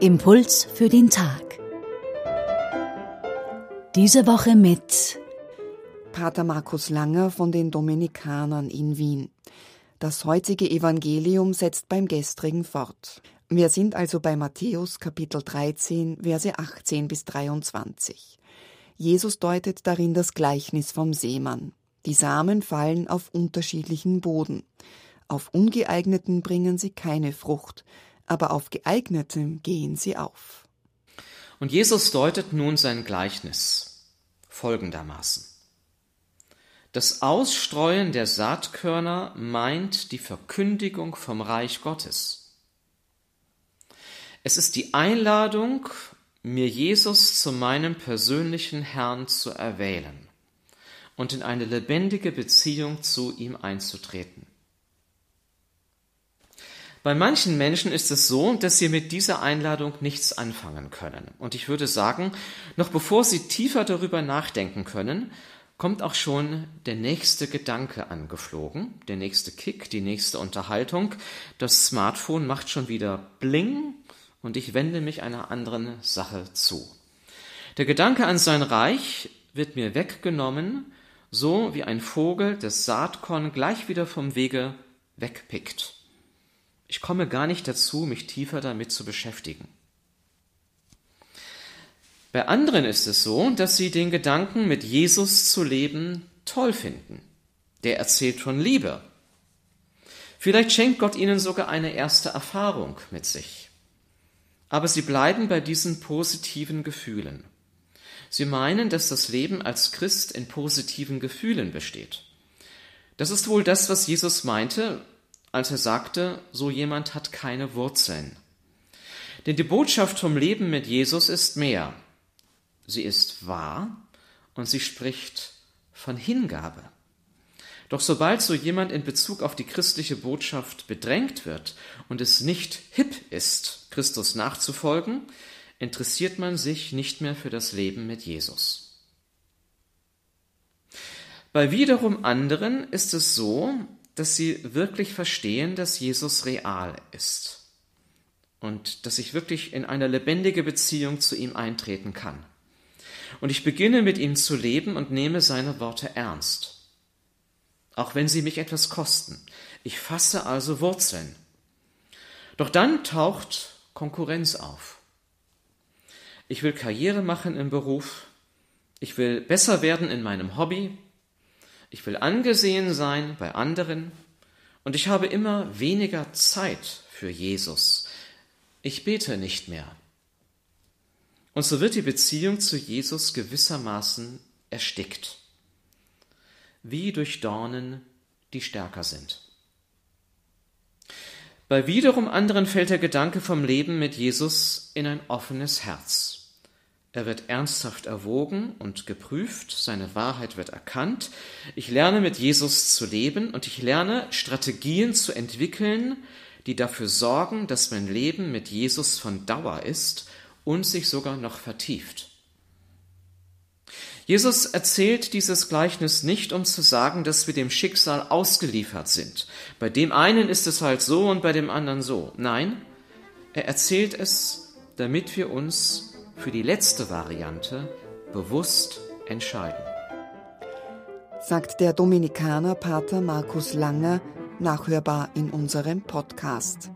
Impuls für den Tag. Diese Woche mit Pater Markus Langer von den Dominikanern in Wien. Das heutige Evangelium setzt beim gestrigen fort. Wir sind also bei Matthäus Kapitel 13, Verse 18 bis 23. Jesus deutet darin das Gleichnis vom Seemann. Die Samen fallen auf unterschiedlichen Boden. Auf ungeeigneten bringen sie keine Frucht, aber auf geeignetem gehen sie auf. Und Jesus deutet nun sein Gleichnis folgendermaßen. Das Ausstreuen der Saatkörner meint die Verkündigung vom Reich Gottes. Es ist die Einladung, mir Jesus zu meinem persönlichen Herrn zu erwählen und in eine lebendige Beziehung zu ihm einzutreten. Bei manchen Menschen ist es so, dass sie mit dieser Einladung nichts anfangen können. Und ich würde sagen, noch bevor sie tiefer darüber nachdenken können, kommt auch schon der nächste Gedanke angeflogen, der nächste Kick, die nächste Unterhaltung. Das Smartphone macht schon wieder Bling und ich wende mich einer anderen Sache zu. Der Gedanke an sein Reich wird mir weggenommen, so wie ein Vogel das Saatkorn gleich wieder vom Wege wegpickt. Ich komme gar nicht dazu, mich tiefer damit zu beschäftigen. Bei anderen ist es so, dass sie den Gedanken, mit Jesus zu leben, toll finden. Der erzählt von Liebe. Vielleicht schenkt Gott ihnen sogar eine erste Erfahrung mit sich. Aber sie bleiben bei diesen positiven Gefühlen. Sie meinen, dass das Leben als Christ in positiven Gefühlen besteht. Das ist wohl das, was Jesus meinte, als er sagte, so jemand hat keine Wurzeln. Denn die Botschaft vom Leben mit Jesus ist mehr. Sie ist wahr und sie spricht von Hingabe. Doch sobald so jemand in Bezug auf die christliche Botschaft bedrängt wird und es nicht hip ist, Christus nachzufolgen, interessiert man sich nicht mehr für das Leben mit Jesus. Bei wiederum anderen ist es so, dass sie wirklich verstehen, dass Jesus real ist und dass ich wirklich in eine lebendige Beziehung zu ihm eintreten kann. Und ich beginne mit ihm zu leben und nehme seine Worte ernst, auch wenn sie mich etwas kosten. Ich fasse also Wurzeln. Doch dann taucht Konkurrenz auf. Ich will Karriere machen im Beruf, ich will besser werden in meinem Hobby, ich will angesehen sein bei anderen und ich habe immer weniger Zeit für Jesus. Ich bete nicht mehr. Und so wird die Beziehung zu Jesus gewissermaßen erstickt, wie durch Dornen, die stärker sind. Bei wiederum anderen fällt der Gedanke vom Leben mit Jesus in ein offenes Herz. Er wird ernsthaft erwogen und geprüft, seine Wahrheit wird erkannt. Ich lerne mit Jesus zu leben und ich lerne Strategien zu entwickeln, die dafür sorgen, dass mein Leben mit Jesus von Dauer ist und sich sogar noch vertieft. Jesus erzählt dieses Gleichnis nicht, um zu sagen, dass wir dem Schicksal ausgeliefert sind. Bei dem einen ist es halt so und bei dem anderen so. Nein, er erzählt es, damit wir uns für die letzte Variante bewusst entscheiden. Sagt der Dominikaner Pater Markus Langer, nachhörbar in unserem Podcast.